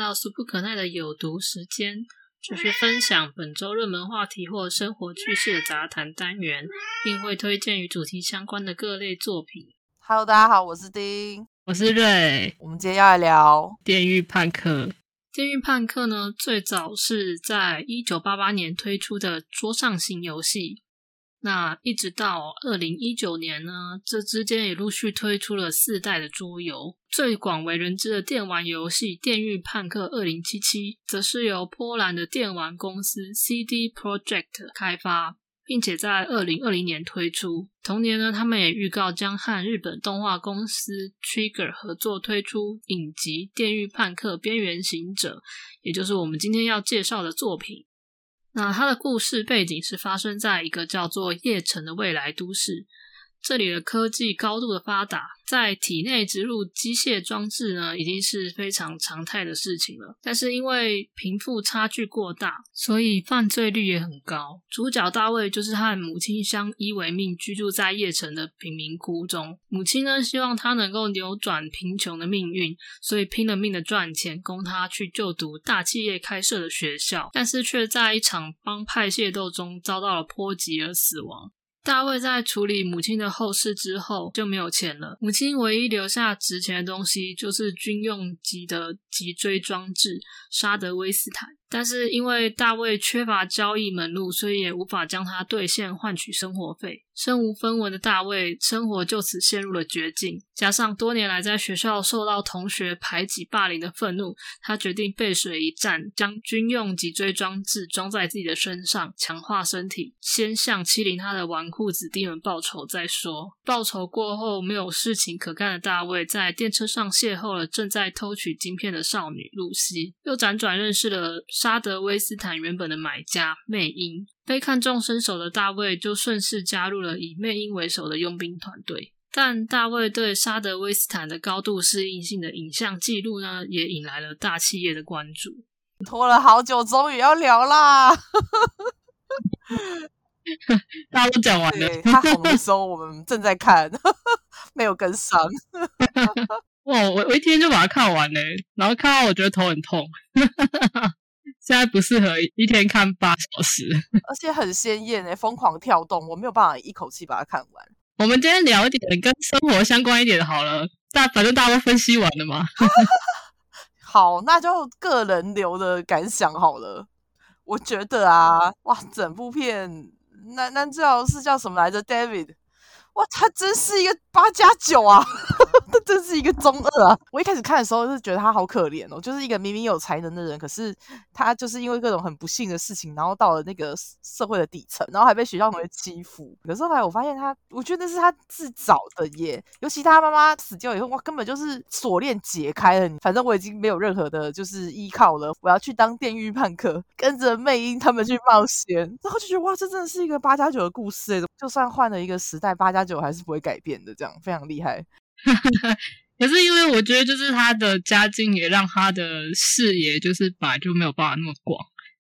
到俗不可耐的有毒时间，就是分享本周热门话题或生活趣事的杂谈单元，并会推荐与主题相关的各类作品。Hello，大家好，我是丁。我是瑞，我们今天要来聊《电狱判客》。《电狱判客》呢，最早是在一九八八年推出的桌上型游戏。那一直到二零一九年呢，这之间也陆续推出了四代的桌游。最广为人知的电玩游戏《电狱判客二零七七》，则是由波兰的电玩公司 CD Project 开发，并且在二零二零年推出。同年呢，他们也预告将和日本动画公司 Trigger 合作推出影集《电狱判客：边缘行者》，也就是我们今天要介绍的作品。那它的故事背景是发生在一个叫做叶城的未来都市，这里的科技高度的发达，在体内植入机械装置呢，已经是非常常态的事情了。但是因为贫富差距过大，所以犯罪率也很高。主角大卫就是和母亲相依为命，居住在叶城的贫民窟中。母亲呢，希望他能够扭转贫穷的命运，所以拼了命的赚钱，供他去就读大企业开设的学校，但是却在一场帮派械斗中遭到了波及而死亡。大卫在处理母亲的后事之后就没有钱了，母亲唯一留下值钱的东西就是军用级的脊椎装置沙德威斯坦，但是因为大卫缺乏交易门路，所以也无法将它兑现换取生活费。身无分文的大卫生活就此陷入了绝境，加上多年来在学校受到同学排挤霸凌的愤怒，他决定背水一战，将军用脊椎装置装在自己的身上，强化身体，先向欺凌他的纨绔子弟们报仇再说。报仇过后，没有事情可干的大卫在电车上邂逅了正在偷取晶片的少女露西，又辗转认识了沙德威斯坦原本的买家魅英。被看中身手的大卫就顺势加入了以魅英为首的佣兵团队，但大卫对沙德威斯坦的高度适应性的影像记录呢，也引来了大企业的关注。拖了好久，终于要聊啦！大家都讲完了，对，他红的时候我们正在看，没有跟上。哇，我我一天就把它看完了，然后看到我觉得头很痛。现在不适合一天看八小时，而且很鲜艳诶，疯狂跳动，我没有办法一口气把它看完。我们今天聊一点跟生活相关一点的好了，大反正大家都分析完了嘛。好，那就个人流的感想好了。我觉得啊，哇，整部片男男主角是叫什么来着？David。哇，他真是一个八加九啊！他真是一个中二啊！我一开始看的时候就觉得他好可怜哦，就是一个明明有才能的人，可是他就是因为各种很不幸的事情，然后到了那个社会的底层，然后还被学校同学欺负。可是后来我发现他，我觉得那是他自找的耶。尤其他妈妈死掉以后，哇，根本就是锁链解开了。反正我已经没有任何的就是依靠了，我要去当电狱判客，跟着魅音他们去冒险。然后就觉得哇，这真的是一个八加九的故事哎。就算换了一个时代，八加九还是不会改变的，这样非常厉害。可是因为我觉得，就是他的家境也让他的视野就是本来就没有办法那么广，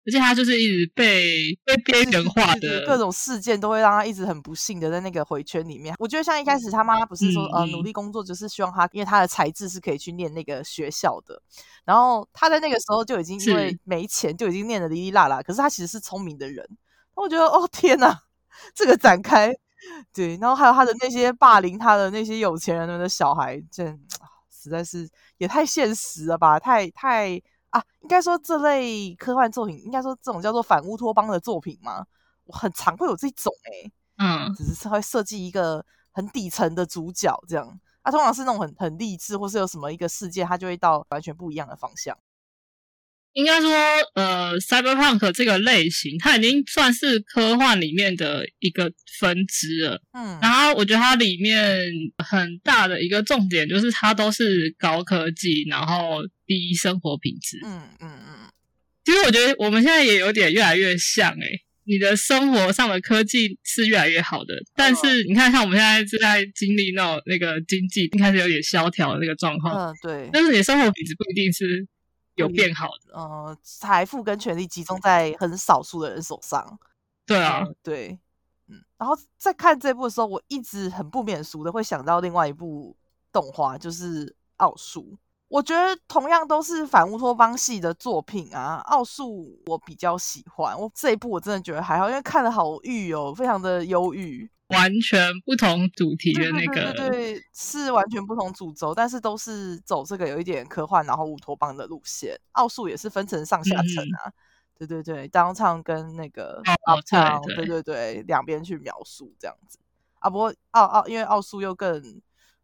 而且他就是一直被被边缘化的各种事件都会让他一直很不幸的在那个回圈里面。我觉得像一开始他妈不是说、嗯、呃努力工作，就是希望他因为他的才智是可以去念那个学校的，然后他在那个时候就已经因为没钱就已经念的哩哩啦啦，可是他其实是聪明的人。我觉得哦天哪，这个展开。对，然后还有他的那些霸凌他的那些有钱人的小孩，这实在是也太现实了吧？太太啊，应该说这类科幻作品，应该说这种叫做反乌托邦的作品嘛，我很常会有这种哎、欸，嗯，只是会设计一个很底层的主角这样，啊，通常是那种很很励志，或是有什么一个事件，他就会到完全不一样的方向。应该说，呃，cyberpunk 这个类型，它已经算是科幻里面的一个分支了。嗯，然后我觉得它里面很大的一个重点就是它都是高科技，然后低生活品质。嗯嗯嗯。其实我觉得我们现在也有点越来越像诶、欸，你的生活上的科技是越来越好的，但是你看，像我们现在正在经历那种那个经济开始有点萧条的那个状况。嗯，对。但是你的生活品质不一定是。有变好的，呃，财富跟权力集中在很少数的人手上。对啊，呃、对，嗯。然后在看这部的时候，我一直很不免俗的会想到另外一部动画，就是《奥数》。我觉得同样都是反乌托邦系的作品啊，奥数我比较喜欢。我这一部我真的觉得还好，因为看的好郁哦，非常的忧郁。完全不同主题的那个，对对，是完全不同主轴，但是都是走这个有一点科幻，然后乌托邦的路线。奥数也是分成上下层啊，对对对，当唱跟那个奥唱，对对对，两边去描述这样子啊。不过奥奥因为奥数又更，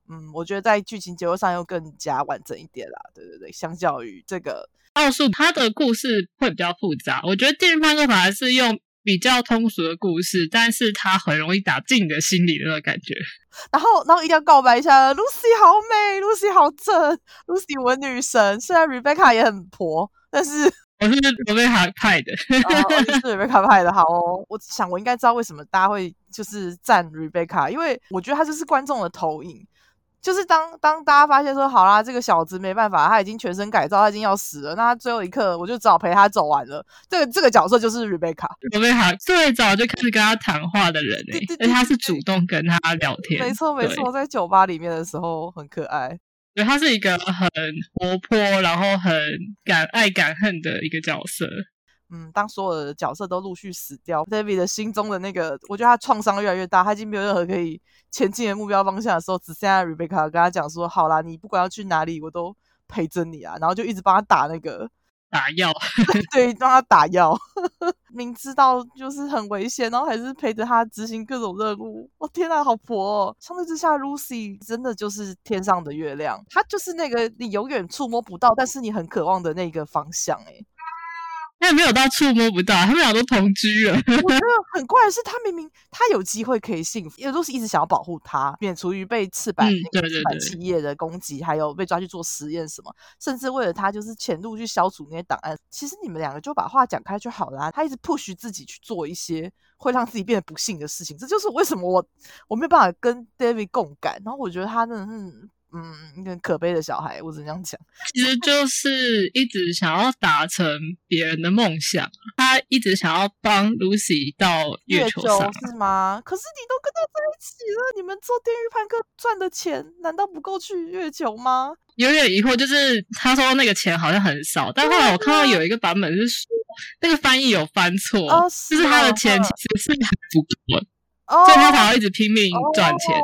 嗯，我觉得在剧情结构上又更加完整一点啦。对对对，相较于这个奥数，它的故事会比较复杂。我觉得电影判客反而是用。比较通俗的故事，但是它很容易打进你的心里的那个感觉。然后，然后一定要告白一下，Lucy 好美，Lucy 好正，Lucy 我女神。虽然 Rebecca 也很婆，但是 我是 Rebecca 派的，是 Rebecca 派的。好哦，我想我应该知道为什么大家会就是赞 Rebecca，因为我觉得她就是观众的投影。就是当当大家发现说好啦，这个小子没办法，他已经全身改造，他已经要死了，那他最后一刻我就只好陪他走完了。这个这个角色就是 Rebecca，Rebecca 最早就开始跟他谈话的人哎，而且他是主动跟他聊天。没错没错，在酒吧里面的时候很可爱。对，他是一个很活泼，然后很敢爱敢恨的一个角色。嗯，当所有的角色都陆续死掉，David 的心中的那个，我觉得他创伤越来越大，他已经没有任何可以前进的目标方向的时候，只剩下 Rebecca 跟他讲说：“好啦，你不管要去哪里，我都陪着你啊。”然后就一直帮他打那个 打药，对，帮他打药，明知道就是很危险，然后还是陪着他执行各种任务。我天呐，好婆！哦！相对之下，Lucy 真的就是天上的月亮，她就是那个你永远触摸不到，但是你很渴望的那个方向。哎。他没有到触摸不到，他们俩都同居了。我觉得很怪的是，他明明他有机会可以幸福，因为都是一直想要保护他，免除于被赤坂赤坂企业的攻击，还有被抓去做实验什么，甚至为了他就是潜入去消除那些档案。其实你们两个就把话讲开就好了。他一直 push 自己去做一些会让自己变得不幸的事情，这就是为什么我我没有办法跟 David 共感。然后我觉得他真的是。嗯，一个可悲的小孩，我只能这样讲。其实就是一直想要达成别人的梦想，他一直想要帮 Lucy 到月球上，是吗？可是你都跟他在一起了，你们做电狱判客赚的钱难道不够去月球吗？有点疑惑，就是他说那个钱好像很少，但后来我看到有一个版本是说那个翻译有翻错，就是他的钱其实是还不够。所以他才会一直拼命赚钱，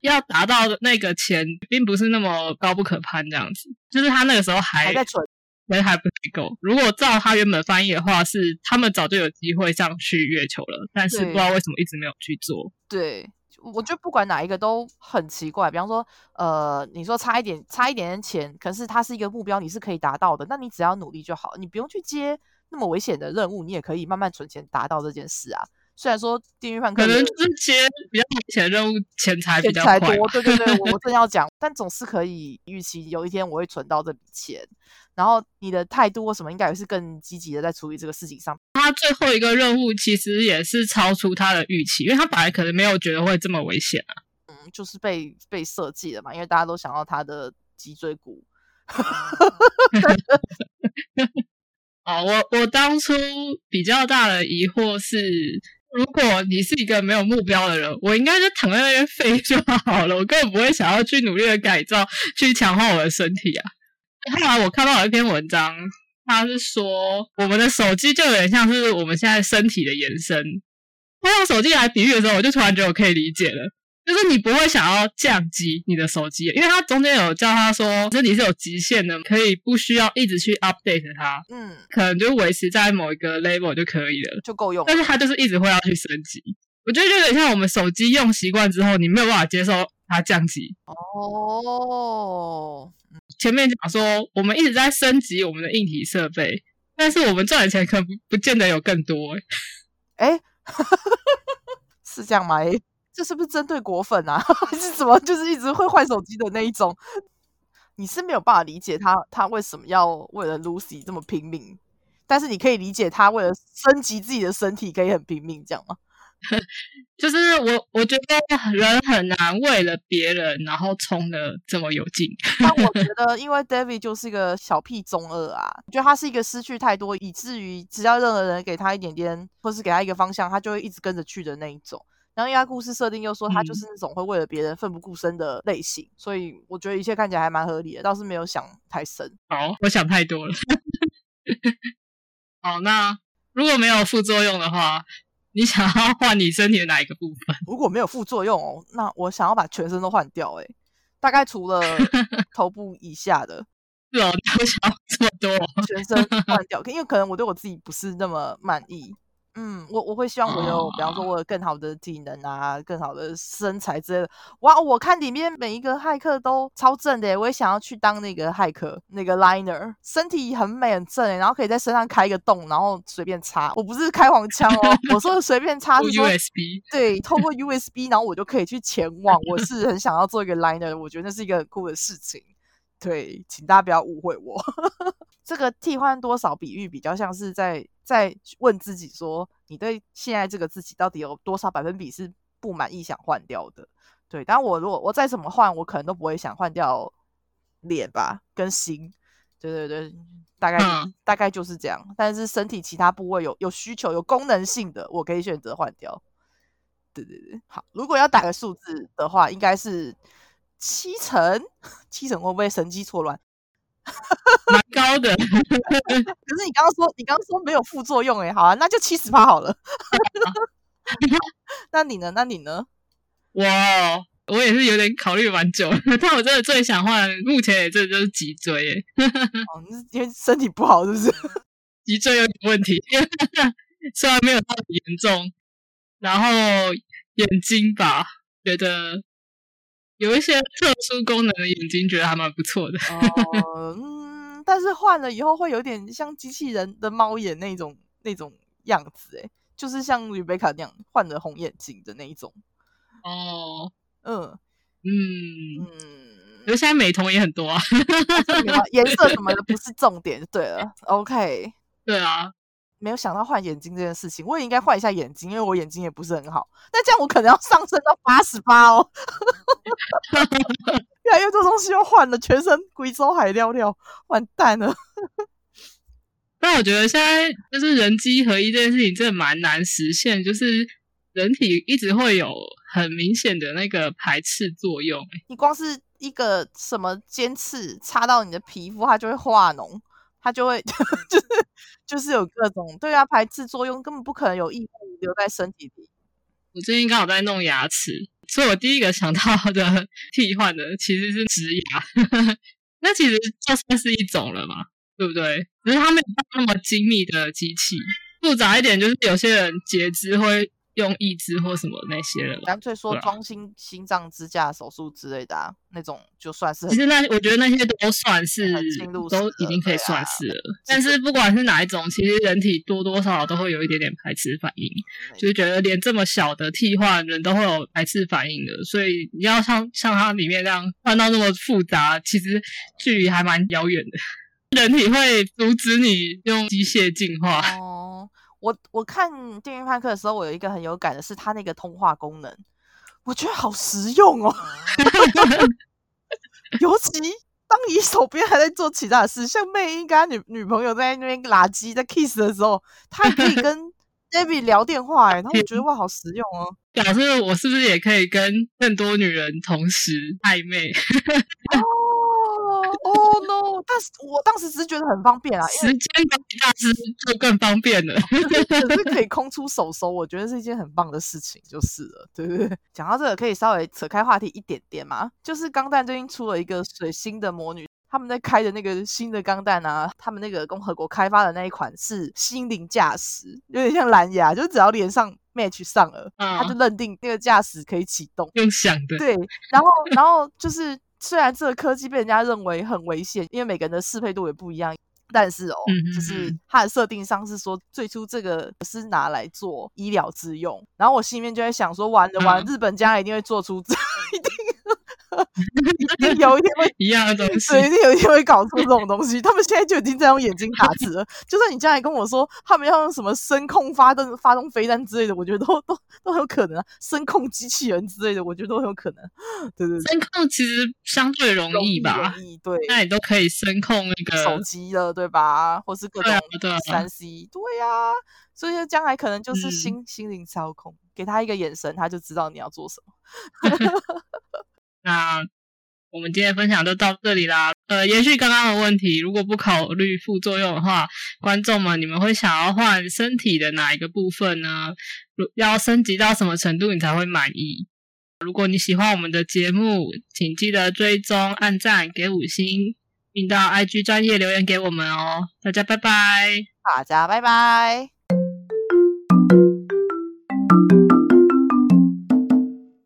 要达到那个钱，并不是那么高不可攀这样子。就是他那个时候还还在存，人还不够。如果照他原本翻译的话，是他们早就有机会上去月球了，但是不知道为什么一直没有去做。对，我觉得不管哪一个都很奇怪。比方说，呃，你说差一点，差一点点钱，可是它是一个目标，你是可以达到的。那你只要努力就好，你不用去接那么危险的任务，你也可以慢慢存钱达到这件事啊。虽然说地狱判可能这些比较危险的任务钱财比较多，对对对，我正要讲，但总是可以预期有一天我会存到这笔钱。然后你的态度或什么，应该也是更积极的在处理这个事情上。他最后一个任务其实也是超出他的预期，因为他本来可能没有觉得会这么危险啊。嗯，就是被被设计了嘛，因为大家都想要他的脊椎骨。哦，我我当初比较大的疑惑是。如果你是一个没有目标的人，我应该就躺在那边废就好了，我根本不会想要去努力的改造，去强化我的身体啊。后来我看到有一篇文章，他是说我们的手机就有点像是我们现在身体的延伸。他用手机来比喻的时候，我就突然觉得我可以理解了。就是你不会想要降级你的手机，因为它中间有叫他说身体是有极限的，可以不需要一直去 update 它，嗯，可能就维持在某一个 level 就可以了，就够用。但是它就是一直会要去升级，我觉得就有点像我们手机用习惯之后，你没有办法接受它降级。哦，前面讲说我们一直在升级我们的硬体设备，但是我们赚的钱可能不不见得有更多。哎，是这样吗？哎。这是不是针对果粉啊？还是怎么？就是一直会换手机的那一种？你是没有办法理解他，他为什么要为了 Lucy 这么拼命？但是你可以理解他为了升级自己的身体可以很拼命，这样吗？就是我，我觉得人很难为了别人然后冲的这么有劲。但我觉得，因为 David 就是一个小屁中二啊，我觉得他是一个失去太多，以至于只要任何人给他一点点，或是给他一个方向，他就会一直跟着去的那一种。然后因为他故事设定又说他就是那种会为了别人奋不顾身的类型，所以我觉得一切看起来还蛮合理的，倒是没有想太深。好，我想太多了。好，那如果没有副作用的话，你想要换你身体的哪一个部分？如果没有副作用哦，那我想要把全身都换掉。哎，大概除了 头部以下的。是哦，你想要这么多？全身换掉，因为可能我对我自己不是那么满意。嗯，我我会希望我有，比方说我有更好的体能啊，更好的身材之类的。哇，我看里面每一个骇客都超正的，我也想要去当那个骇客，那个 liner，身体很美很正，然后可以在身上开一个洞，然后随便插。我不是开黄腔哦，我说随便插 是 USB，对，透过 USB，然后我就可以去前往。我是很想要做一个 liner，我觉得那是一个很酷的事情。对，请大家不要误会我。这个替换多少比喻比较像是在在问自己说，你对现在这个自己到底有多少百分比是不满意想换掉的？对，但我如果我再怎么换，我可能都不会想换掉脸吧，跟心。对对对，大概大概就是这样。但是身体其他部位有有需求、有功能性的，我可以选择换掉。对对对，好。如果要打个数字的话，应该是。七成，七成会不会神机错乱？蛮高的。可是你刚刚说，你刚刚说没有副作用哎，好啊，那就七十趴好了。那你呢？那你呢？我我也是有点考虑蛮久，但我真的最想换，目前也这就是脊椎哎。哦，因为身体不好是不是？脊椎有点问题，虽然没有那么严重。然后眼睛吧，觉得。有一些特殊功能的眼睛，觉得还蛮不错的。哦，嗯，但是换了以后会有点像机器人的猫眼那种那种样子，哎，就是像吕贝卡那样换了红眼睛的那一种。哦，嗯嗯嗯，因为现在美瞳也很多啊，颜色什么的不是重点，对了，OK，对啊。没有想到换眼睛这件事情，我也应该换一下眼睛，因为我眼睛也不是很好。那这样我可能要上升到八十八哦，越来越多东西要换了，全身贵州海料料，完蛋了。但我觉得现在就是人机合一这件事情真的蛮难实现，就是人体一直会有很明显的那个排斥作用。你光是一个什么尖刺插到你的皮肤，它就会化脓。它就会 就是就是有各种对啊排斥作用，根本不可能有异物留在身体里。我最近刚好在弄牙齿，所以我第一个想到的 替换的其实是植牙。那其实就算是一种了嘛，对不对？只是它没有那么精密的机器，复杂一点就是有些人截肢会。用义肢或什么那些了，干脆说装心心脏支架手术之类的啊，那种就算是。其实那我觉得那些都算是都已经可以算是了。但是不管是哪一种，其实人体多多少少都会有一点点排斥反应，就是觉得连这么小的替换人都会有排斥反应的。所以你要像像它里面这样换到那么复杂，其实距离还蛮遥远的。人体会阻止你用机械进化。我我看电源派克的时候，我有一个很有感的是它那个通话功能，我觉得好实用哦。尤其当你手边还在做其他的事，像妹应该女女朋友在那边垃圾在 kiss 的时候，他可以跟 David 聊电话，哎，然后我觉得哇，好实用哦。表示我是不是也可以跟更多女人同时暧昧？哦 no！但是我当时只是觉得很方便啊，时间管理大师就更方便了，可是可以空出手手，我觉得是一件很棒的事情，就是了，对不对？讲到这个，可以稍微扯开话题一点点嘛，就是钢弹最近出了一个水星的魔女，他们在开的那个新的钢弹啊，他们那个共和国开发的那一款是心灵驾驶，有点像蓝牙，就只要连上 match 上了，他就认定那个驾驶可以启动，用想的，对，然后然后就是。虽然这个科技被人家认为很危险，因为每个人的适配度也不一样，但是哦，就是它的设定上是说，最初这个是拿来做医疗之用。然后我心里面就在想说，完了完了，日本将来一定会做出这 一定有一天会 一样的东西，对，一定有一天会搞出这种东西。他们现在就已经在用眼睛打字了。就算你将来跟我说他们要用什么声控发动发动飞弹之类的，我觉得都都都很有可能啊。声控机器人之类的，我觉得都很有可能。对对对，声控其实相对容易吧？容易对，那你都可以声控那个手机了，对吧？或是各种三 C，对呀。所以将来可能就是心心灵操控，给他一个眼神，他就知道你要做什么。那我们今天分享就到这里啦。呃，延续刚刚的问题，如果不考虑副作用的话，观众们，你们会想要换身体的哪一个部分呢？要升级到什么程度你才会满意？如果你喜欢我们的节目，请记得追踪、按赞、给五星，并到 IG 专业留言给我们哦。大家拜拜，大家拜拜。